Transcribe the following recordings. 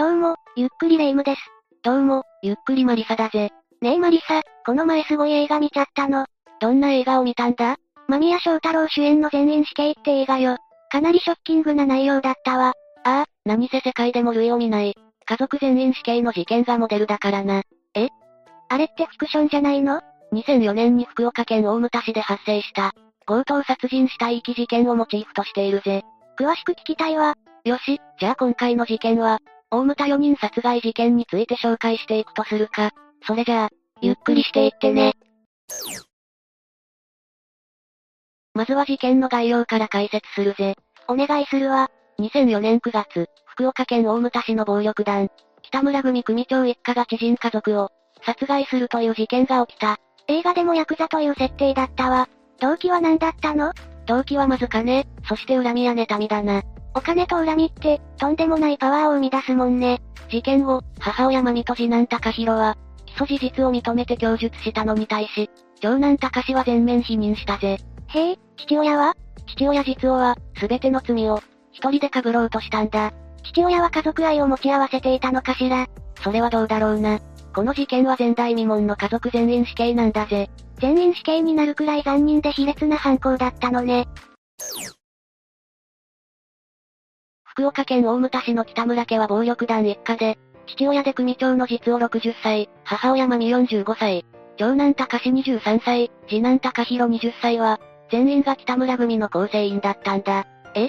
どうも、ゆっくりレ夢ムです。どうも、ゆっくりマリサだぜ。ねえマリサ、この前すごい映画見ちゃったの。どんな映画を見たんだ？間宮祥太郎主演の全員死刑って映画よ。かなりショッキングな内容だったわ。ああ、何せ世界でも類を見ない。家族全員死刑の事件がモデルだからな。え？あれってフィクションじゃないの ?2004 年に福岡県大牟田市で発生した、強盗殺人死体遺棄事件をモチーフとしているぜ。詳しく聞きたいわ。よし、じゃあ今回の事件は、大牟田4人殺害事件について紹介していくとするか。それじゃあ、ゆっくりしていってね。まずは事件の概要から解説するぜ。お願いするわ。2004年9月、福岡県大牟田市の暴力団、北村組組長一家が知人家族を殺害するという事件が起きた。映画でもヤクザという設定だったわ。動機は何だったの？動機はまず金、そして恨みや妬みだな。お金と恨みって、とんでもないパワーを生み出すもんね。事件後、母親まみと次男高弘は、起訴事実を認めて供述したのに対し、長男高志は全面否認したぜ。へえ、父親は？父親実夫は、すべての罪を、一人で被ろうとしたんだ。父親は家族愛を持ち合わせていたのかしらそれはどうだろうな。この事件は前代未聞の家族全員死刑なんだぜ。全員死刑になるくらい残忍で卑劣な犯行だったのね。福岡県大牟田市の北村家は暴力団一家で、父親で組長の実夫60歳、母親まみ45歳、長男高志23歳、次男高弘20歳は、全員が北村組の構成員だったんだ。え？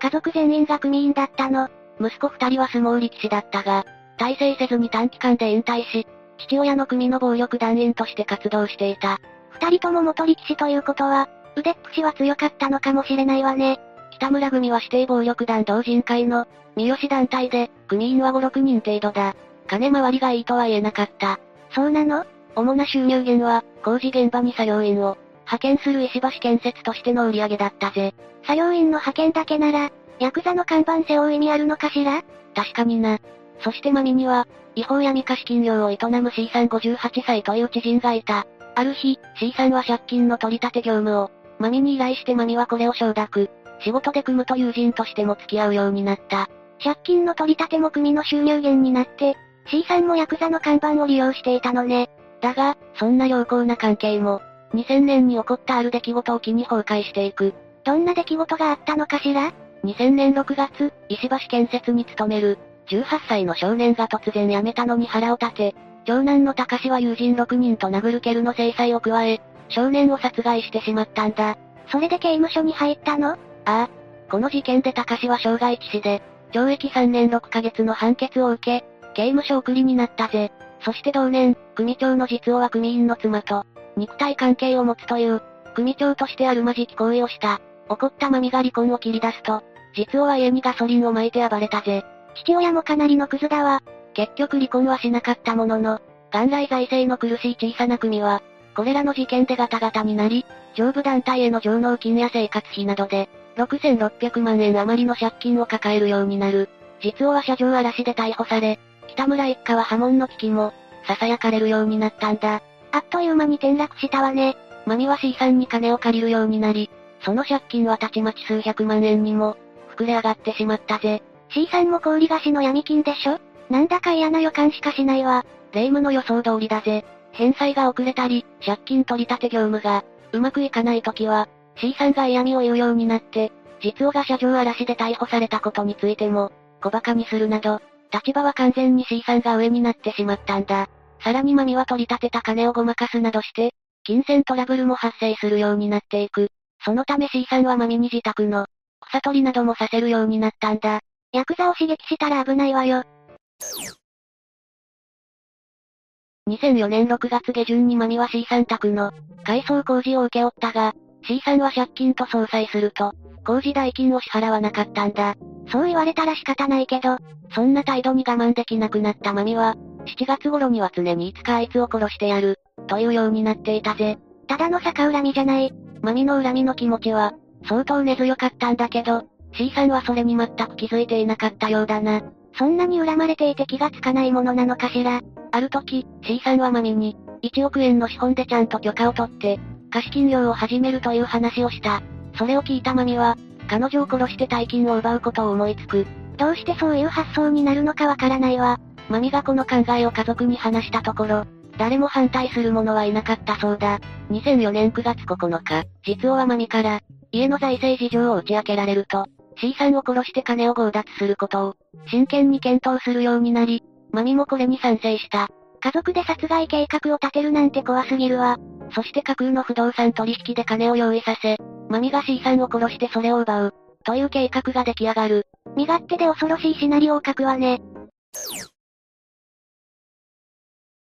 家族全員が組員だったの？息子二人は相撲力士だったが、大成せずに短期間で引退し、父親の組の暴力団員として活動していた。二人とも元力士ということは、腕っぷしは強かったのかもしれないわね。北村組は指定暴力団同人会の、三好団体で、組員は5、6人程度だ。金回りがいいとは言えなかった。そうなの？主な収入源は、工事現場に作業員を、派遣する石橋建設としての売り上げだったぜ。作業員の派遣だけなら、ヤクザの看板背負う意味あるのかしら？確かにな。そしてマミには、違法闇貸金業を営む C さん58歳という知人がいた。ある日、C さんは借金の取り立て業務を、マミに依頼してマミはこれを承諾。仕事で組むと友人としても付き合うようになった。借金の取り立ても組の収入源になって、C さんもヤクザの看板を利用していたのね。だが、そんな良好な関係も、2000年に起こったある出来事を機に崩壊していく。どんな出来事があったのかしら ?2000 年6月、石橋建設に勤める、18歳の少年が突然辞めたのに腹を立て、長男の高志は友人6人と殴る蹴るの制裁を加え、少年を殺害してしまったんだ。それで刑務所に入ったの？ああ。この事件で高志は傷害致死で、懲役3年6ヶ月の判決を受け、刑務所送りになったぜ。そして同年、組長の実王は組員の妻と、肉体関係を持つという、組長としてあるまじき行為をした。怒ったマミが離婚を切り出すと、実王は家にガソリンを撒いて暴れたぜ。父親もかなりのクズだわ。結局離婚はしなかったものの、元来財政の苦しい小さな組は、これらの事件でガタガタになり、上部団体への上納金や生活費などで、6600万円余りの借金を抱えるようになる。実王は車上荒らしで逮捕され、北村一家は破門の危機も、囁かれるようになったんだ。あっという間に転落したわね。マミは C さんに金を借りるようになり、その借金はたちまち数百万円にも、膨れ上がってしまったぜ。C さんも氷菓子の闇金でしょ？なんだか嫌な予感しかしないわ。霊夢の予想通りだぜ。返済が遅れたり、借金取り立て業務が、うまくいかない時は、C さんが嫌味を言うようになって、実王が車上荒らしで逮捕されたことについても、小馬鹿にするなど、立場は完全に C さんが上になってしまったんだ。さらにマミは取り立てた金をごまかすなどして、金銭トラブルも発生するようになっていく。そのため C さんはマミに自宅の、草取りなどもさせるようになったんだ。ヤクザを刺激したら危ないわよ。2004年6月下旬にマミは C さん宅の改装工事を請け負ったが、C さんは借金と相殺すると、工事代金を支払わなかったんだ。そう言われたら仕方ないけど、そんな態度に我慢できなくなったマミは、7月頃には常にいつかあいつを殺してやる、というようになっていたぜ。ただの逆恨みじゃない。マミの恨みの気持ちは、相当根強かったんだけど、C さんはそれに全く気づいていなかったようだな。そんなに恨まれていて気がつかないものなのかしら。ある時、C さんはマミに、1億円の資本でちゃんと許可を取って、貸金業を始めるという話をした。それを聞いたマミは、彼女を殺して大金を奪うことを思いつく。どうしてそういう発想になるのかわからないわ。マミがこの考えを家族に話したところ、誰も反対する者はいなかったそうだ。2004年9月9日、実はマミから、家の財政事情を打ち明けられると、C さんを殺して金を強奪することを、真剣に検討するようになり、マミもこれに賛成した。家族で殺害計画を立てるなんて怖すぎるわ。そして架空の不動産取引で金を用意させ、マミが C さんを殺してそれを奪う、という計画が出来上がる。身勝手で恐ろしいシナリオを書くわね。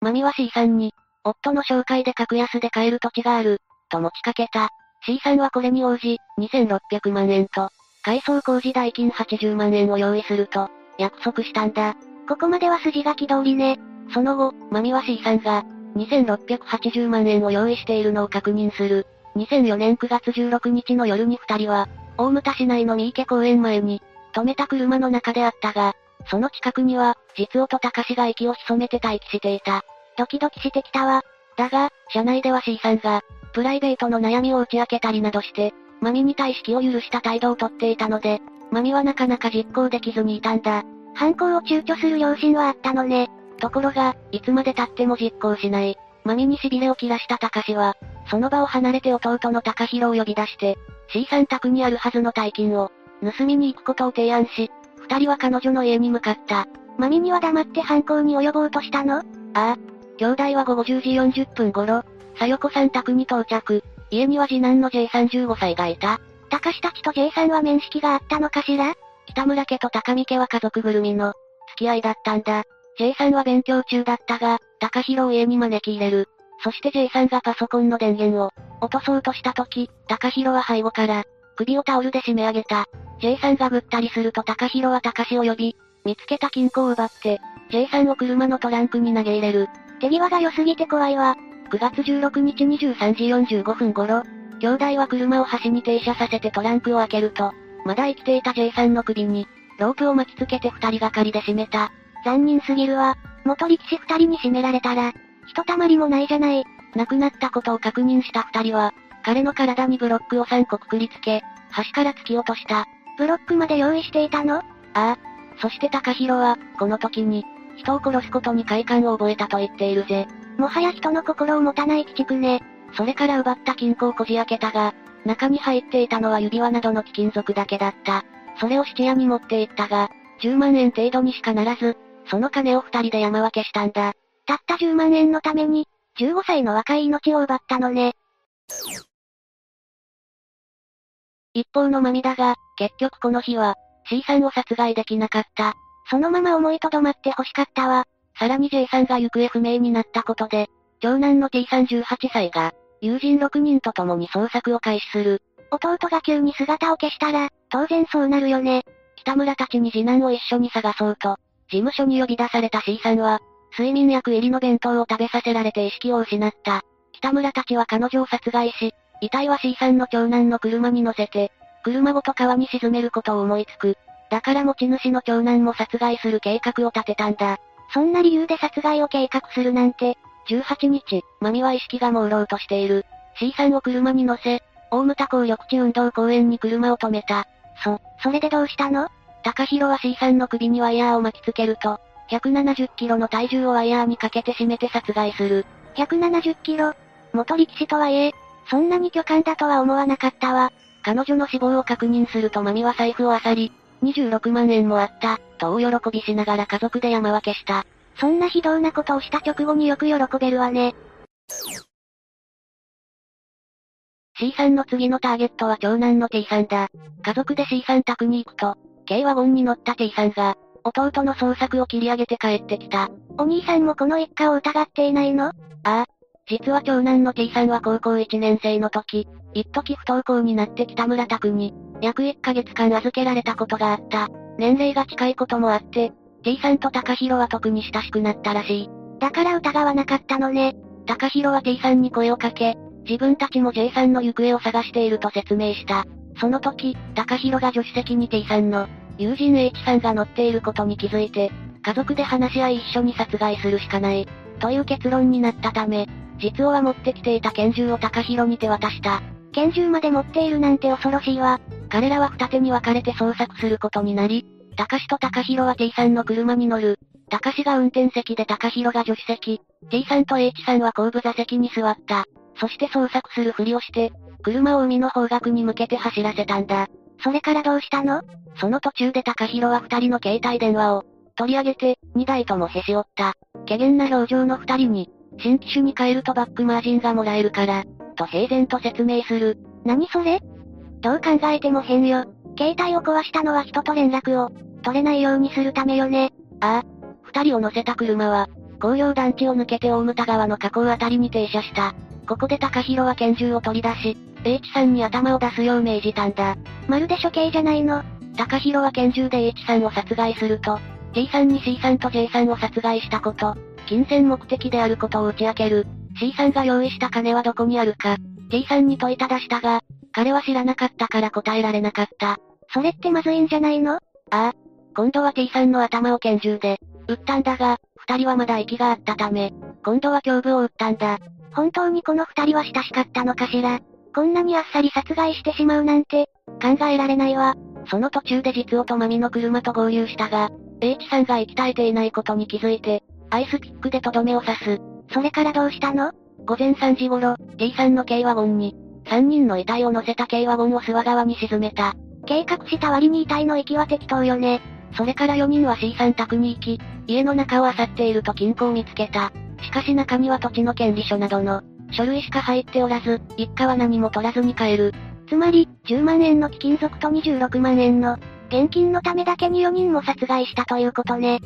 マミは C さんに、夫の紹介で格安で買える土地がある、と持ちかけた。C さんはこれに応じ、2600万円と、改装工事代金80万円を用意すると、約束したんだ。ここまでは筋書き通りね。その後、マミは C さんが、2680万円を用意しているのを確認する。2004年9月16日の夜に二人は、大牟田市内の三池公園前に、止めた車の中であったが、その近くには、実夫と高志が息を潜めて待機していた。ドキドキしてきたわ。だが、車内では C さんが、プライベートの悩みを打ち明けたりなどして、マミに対し気を許した態度をとっていたので、マミはなかなか実行できずにいたんだ。犯行を躊躇する良心はあったのね。ところが、いつまで経っても実行しない。マミに痺れを切らした高志は、その場を離れて弟の高弘を呼び出して、C さん宅にあるはずの大金を、盗みに行くことを提案し、二人は彼女の家に向かった。マミには黙って犯行に及ぼうとしたの？ああ。兄弟は午後10時40分頃、さよこさん宅に到着。家には次男の J さん15歳がいた。高志たちと J さんは面識があったのかしら？北村家と高見家は家族ぐるみの、付き合いだったんだ。J さんは勉強中だったが、高弘を家に招き入れる。そして J さんがパソコンの電源を落とそうとした時、高弘は背後から、首をタオルで締め上げた。J さんがぐったりすると高弘は高志を呼び、見つけた金庫を奪って、J さんを車のトランクに投げ入れる。手際が良すぎて怖いわ。9月16日23時45分頃、兄弟は車を端に停車させてトランクを開けると、まだ生きていた J さんの首に、ロープを巻きつけて二人がかりで締めた。残忍すぎるわ。元力士二人に締められたら、ひとたまりもないじゃない。亡くなったことを確認した二人は、彼の体にブロックを3個くくりつけ、端から突き落とした。ブロックまで用意していたの？ああ。そして高弘は、この時に、人を殺すことに快感を覚えたと言っているぜ。もはや人の心を持たない鬼畜ね。それから奪った金庫をこじ開けたが、中に入っていたのは指輪などの貴金属だけだった。それを質屋に持って行ったが、10万円程度にしかならず、その金を二人で山分けしたんだ。たった10万円のために、15歳の若い命を奪ったのね。一方のマミだが、結局この日は、C さんを殺害できなかった。そのまま思いとどまって欲しかったわ。さらに J さんが行方不明になったことで、長男の T さん18歳が、友人6人と共に捜索を開始する。弟が急に姿を消したら、当然そうなるよね。北村たちに次男を一緒に探そうと、事務所に呼び出された C さんは、睡眠薬入りの弁当を食べさせられて意識を失った。北村たちは彼女を殺害し、遺体は C さんの長男の車に乗せて、車ごと川に沈めることを思いつく。だから持ち主の長男も殺害する計画を立てたんだ。そんな理由で殺害を計画するなんて、18日、マミは意識が朦朧としている。C さんを車に乗せ、大牟田港緑地運動公園に車を止めた。そ、それでどうしたの？高弘は C さんの首にワイヤーを巻きつけると、170キロの体重をワイヤーにかけて締めて殺害する。170キロ？元力士とはいえ、そんなに巨漢だとは思わなかったわ。彼女の死亡を確認するとマミは財布を漁り、26万円もあった、と大喜びしながら家族で山分けした。そんな非道なことをした直後によく喜べるわね。C さんの次のターゲットは長男の T さんだ。家族で C さん宅に行くと、軽ワゴンに乗った T さんが、弟の捜索を切り上げて帰ってきた。お兄さんもこの一家を疑っていないの？ああ。実は長男の T さんは高校1年生の時、一時不登校になって北村宅に、約1ヶ月間預けられたことがあった。年齢が近いこともあって、T さんと高弘は特に親しくなったらしい。だから疑わなかったのね。高弘は T さんに声をかけ、自分たちも J さんの行方を探していると説明した。その時、高弘が助手席に T さんの、友人 H さんが乗っていることに気づいて、家族で話し合い一緒に殺害するしかない、という結論になったため、実は持ってきていた拳銃を高弘に手渡した。拳銃まで持っているなんて恐ろしいわ。彼らは二手に分かれて捜索することになり、高志と高弘は T さんの車に乗る。高志が運転席で高弘が助手席。T さんと H さんは後部座席に座った。そして捜索するふりをして、車を海の方角に向けて走らせたんだ。それからどうしたの？その途中で高弘は二人の携帯電話を取り上げて、二台ともへし折った。怪げな表情の二人に、新機種に変えるとバックマージンがもらえるから、と平然と説明する。何それ？どう考えても変よ。携帯を壊したのは人と連絡を、取れないようにするためよね。ああ。二人を乗せた車は、工業団地を抜けて大牟田川の河口あたりに停車した。ここで高弘は拳銃を取り出し、H さんに頭を出すよう命じたんだ。まるで処刑じゃないの。高弘は拳銃で H さんを殺害すると、T さんに C さんと J さんを殺害したこと、金銭目的であることを打ち明ける。C さんが用意した金はどこにあるか、T さんに問いただしたが、彼は知らなかったから答えられなかった。それってまずいんじゃないの？ああ。今度は T さんの頭を拳銃で、撃ったんだが、二人はまだ息があったため、今度は胸部を撃ったんだ。本当にこの二人は親しかったのかしら？こんなにあっさり殺害してしまうなんて、考えられないわ。その途中で実夫とマミの車と合流したが、H さんが息絶えていないことに気づいて、アイスピックでとどめを刺す。それからどうしたの？午前3時頃、T さんの軽ワゴンに、3人の遺体を乗せた軽ワゴンを諏訪川に沈めた。計画した割に遺体の息は適当よね。それから4人は C さん宅に行き、家の中を漁っていると金庫を見つけた。しかし中には土地の権利書などの、書類しか入っておらず、一家は何も取らずに帰る。つまり、10万円の貴金属と26万円の、現金のためだけに4人も殺害したということね。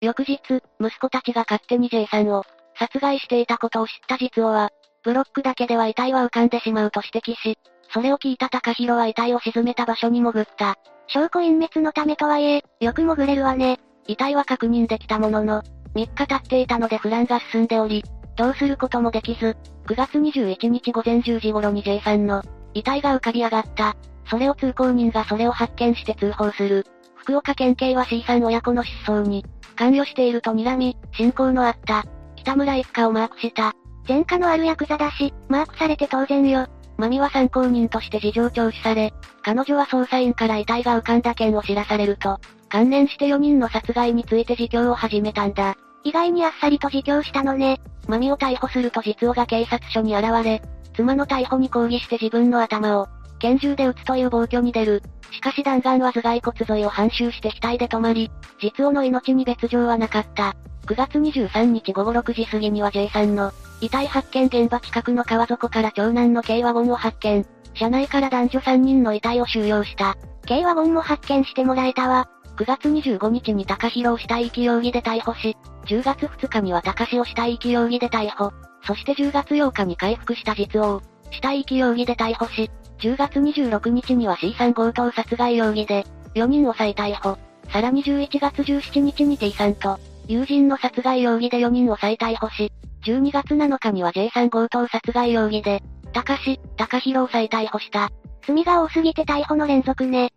翌日、息子たちが勝手に J さんを殺害していたことを知った実夫は、ブロックだけでは遺体は浮かんでしまうと指摘し、それを聞いた高弘は遺体を沈めた場所に潜った。証拠隠滅のためとはいえ、よく潜れるわね。遺体は確認できたものの、3日経っていたので不乱が進んでおり、どうすることもできず、9月21日午前10時頃に J さんの遺体が浮かび上がった。それを通行人がそれを発見して通報する。福岡県警は C さん親子の失踪に関与していると睨み、信仰のあった。北村一家をマークした。前科のあるヤクザだし、マークされて当然よ。マミは参考人として事情聴取され、彼女は捜査員から遺体が浮かんだ件を知らされると、関連して4人の殺害について自供を始めたんだ。意外にあっさりと自供したのね。マミを逮捕すると実夫が警察署に現れ、妻の逮捕に抗議して自分の頭を、拳銃で撃つという暴挙に出る。しかし弾丸は頭蓋骨沿いを反襲して額で止まり、実夫の命に別状はなかった。9月23日午後6時過ぎには J さんの遺体発見現場近くの川底から長男の軽ワゴンを発見。車内から男女3人の遺体を収容した。軽ワゴンも発見してもらえたわ。9月25日に高弘を死体遺棄容疑で逮捕し、10月2日には高志を死体遺棄容疑で逮捕。そして10月8日に回復した実王。死体遺棄容疑で逮捕し、10月26日には C さん強盗殺害容疑で、4人を再逮捕。さらに11月17日に T さんと、友人の殺害容疑で4人を再逮捕し、12月7日には J さん強盗殺害容疑で、高志、高弘を再逮捕した。罪が多すぎて逮捕の連続ね。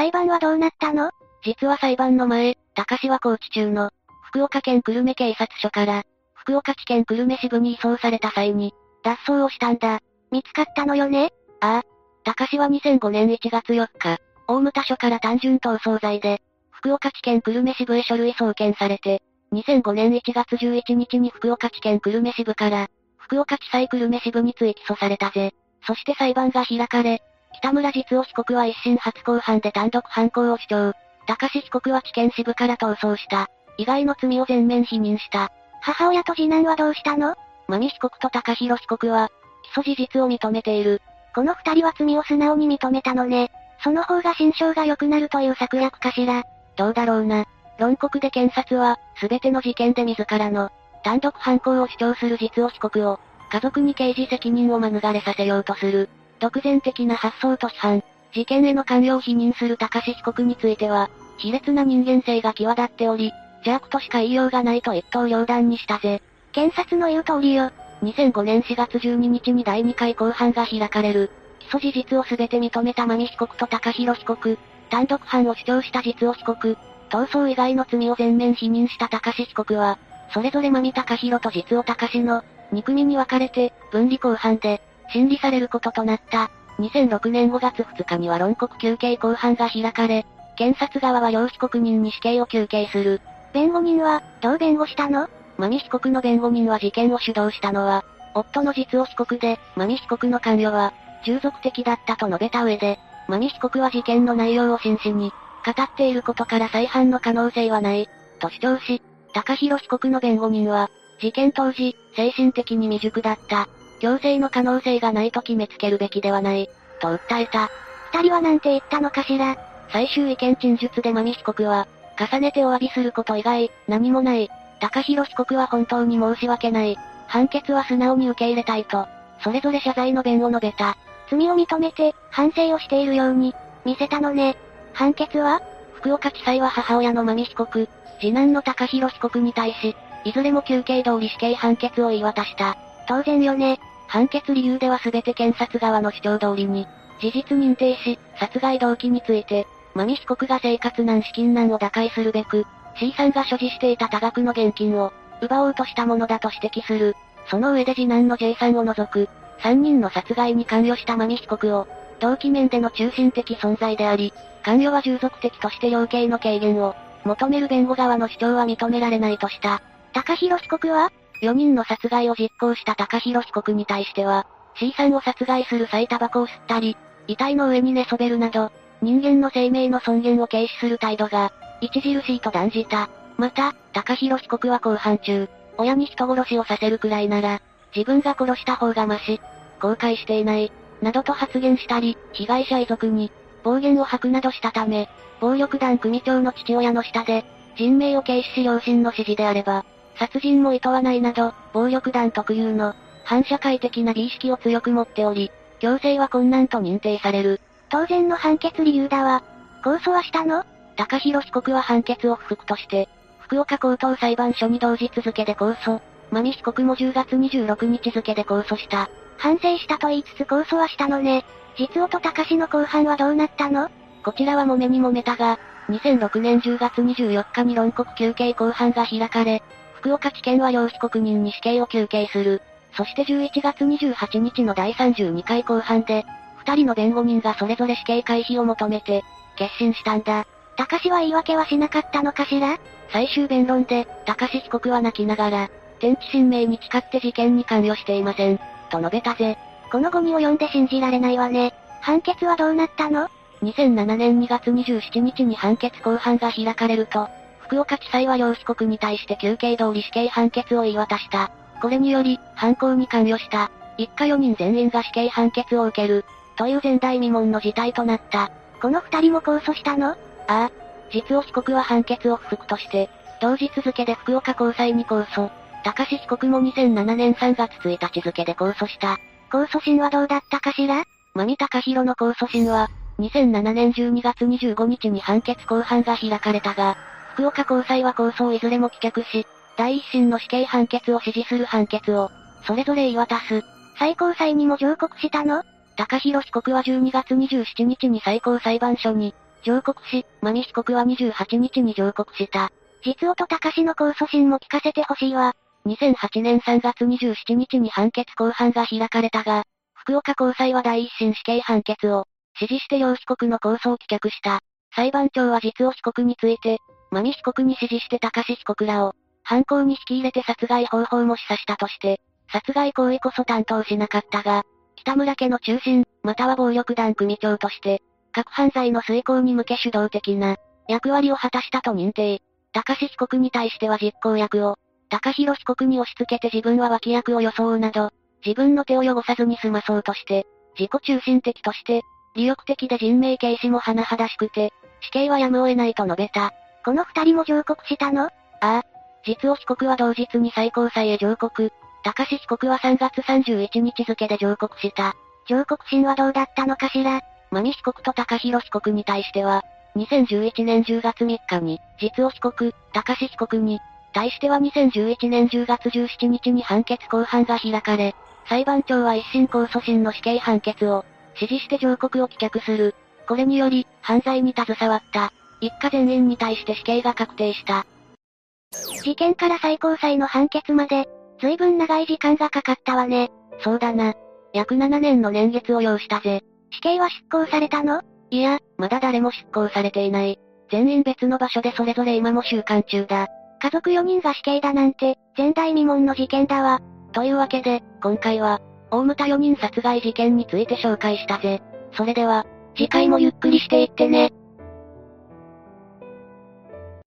裁判はどうなったの？実は裁判の前、高志は拘置中の、福岡県久留米警察署から、福岡地検久留米支部に移送された際に、脱走をしたんだ。見つかったのよね？ああ。高志は2005年1月4日、大牟田署から単純逃走罪で、福岡地検久留米支部へ書類送検されて、2005年1月11日に福岡地検久留米支部から、福岡地裁久留米支部に追起訴されたぜ。そして裁判が開かれ、北村実夫被告は一審初公判で単独犯行を主張。高志被告は地検支部から逃走した。以外の罪を全面否認した。母親と次男はどうしたの？真美被告と高弘被告は、起訴事実を認めている。この二人は罪を素直に認めたのね。その方が心象が良くなるという策略かしら。どうだろうな。論告で検察は、すべての事件で自らの、単独犯行を主張する実を被告を、家族に刑事責任を免れさせようとする。独善的な発想と批判。事件への関与を否認する高志被告については、卑劣な人間性が際立っており、邪悪としか言いようがないと一刀両断にしたぜ。検察の言う通りよ。2005年4月12日に第2回公判が開かれる。起訴事実をすべて認めた真美被告と高弘被告、単独犯を主張した実を被告、逃走以外の罪を全面否認した高志被告は、それぞれ真美高弘と実を高志の、2組に分かれて、分離公判で、審理されることとなった。2006年5月2日には論告休刑公判が開かれ、検察側は両被告人に死刑を求刑する。弁護人は、どう弁護したの？マミ被告の弁護人は事件を主導したのは、夫の実を被告で、マミ被告の関与は、従属的だったと述べた上で、マミ被告は事件の内容を真摯に、語っていることから再犯の可能性はない、と主張し、高弘被告の弁護人は、事件当時、精神的に未熟だった。強制の可能性がないと決めつけるべきではない、と訴えた。二人は何て言ったのかしら最終意見陳述でマミ被告は、重ねてお詫びすること以外、何もない。高弘被告は本当に申し訳ない。判決は素直に受け入れたいと、それぞれ謝罪の弁を述べた。罪を認めて、反省をしているように、見せたのね。判決は福岡地裁は母親のマミ被告、次男の高弘被告に対し、いずれも休刑通り死刑判決を言い渡した。当然よね。判決理由では全て検察側の主張通りに、事実認定し、殺害動機について、マミ被告が生活難資金難を打開するべく、C さんが所持していた多額の現金を、奪おうとしたものだと指摘する。その上で次男の J さんを除く、3人の殺害に関与したマミ被告を、動機面での中心的存在であり、関与は従属的として量刑の軽減を、求める弁護側の主張は認められないとした。高弘被告は ?4 人の殺害を実行した高弘被告に対しては、C さんを殺害する際タバコを吸ったり、遺体の上に寝そべるなど、人間の生命の尊厳を軽視する態度が、著しいと断じた。また、高弘被告は公判中、親に人殺しをさせるくらいなら、自分が殺した方がマシ、後悔していない、などと発言したり、被害者遺族に、暴言を吐くなどしたため、暴力団組長の父親の下で、人命を軽視し両親の指示であれば、殺人も厭わないなど、暴力団特有の、反社会的な美意識を強く持っており、強制は困難と認定される。当然の判決理由だわ。控訴はしたの？高弘被告は判決を不服として、福岡高等裁判所に同日付で控訴。マミ被告も10月26日付で控訴した。反省したと言いつつ控訴はしたのね。実夫と高志の公判はどうなったの？こちらは揉めに揉めたが、2006年10月24日に論告休刑公判が開かれ、福岡地検は両被告人に死刑を求刑する。そして11月28日の第32回公判で、二人の弁護人がそれぞれ死刑回避を求めて、決心したんだ。高志は言い訳はしなかったのかしら？最終弁論で、高志被告は泣きながら、天地神明に誓って事件に関与していません。と述べたぜ。この語にを読んで信じられないわね。判決はどうなったの ?2007 年2月27日に判決公判が開かれると、福岡地裁は両被告に対して休刑通り死刑判決を言い渡した。これにより、犯行に関与した、一家4人全員が死刑判決を受ける、という前代未聞の事態となった。この二人も控訴したの？ああ。実を被告は判決を不服として、同日付で福岡高裁に控訴。高志被告も2007年3月1日付で控訴した。控訴審はどうだったかしら？マミ高弘の控訴審は、2007年12月25日に判決公判が開かれたが、福岡高裁は控訴をいずれも棄却し、第一審の死刑判決を支持する判決を、それぞれ言い渡す。最高裁にも上告したの？高弘被告は12月27日に最高裁判所に、上告し、マミ被告は28日に上告した。実夫と高志の控訴審も聞かせてほしいわ。2008年3月27日に判決公判が開かれたが、福岡高裁は第一審死刑判決を、支持して両被告の控訴を棄却した。裁判長は実を被告について、マミ被告に支持して高志被告らを、犯行に引き入れて殺害方法も示唆したとして、殺害行為こそ担当しなかったが、北村家の中心、または暴力団組長として、各犯罪の遂行に向け主導的な役割を果たしたと認定。高志被告に対しては実行役を、高弘被告に押し付けて自分は脇役を装うなど、自分の手を汚さずに済まそうとして、自己中心的として、利欲的で人命軽視も甚だしくて、死刑はやむを得ないと述べた。この二人も上告したの？ああ。実を被告は同日に最高裁へ上告。高志被告は3月31日付で上告した。上告審はどうだったのかしら？マミ被告と高弘被告に対しては、2011年10月3日に、実を被告、高志被告に、対しては2011年10月17日に判決公判が開かれ、裁判長は一審控訴審の死刑判決を、指示して上告を棄却する。これにより、犯罪に携わった、一家全員に対して死刑が確定した。事件から最高裁の判決まで、随分長い時間がかかったわね。そうだな。約7年の年月を要したぜ。死刑は執行されたの？いや、まだ誰も執行されていない。全員別の場所でそれぞれ今も収監中だ。家族4人が死刑だなんて、前代未聞の事件だわ。というわけで、今回は、大牟田4人殺害事件について紹介したぜ。それでは、次回もゆっくりしていってね。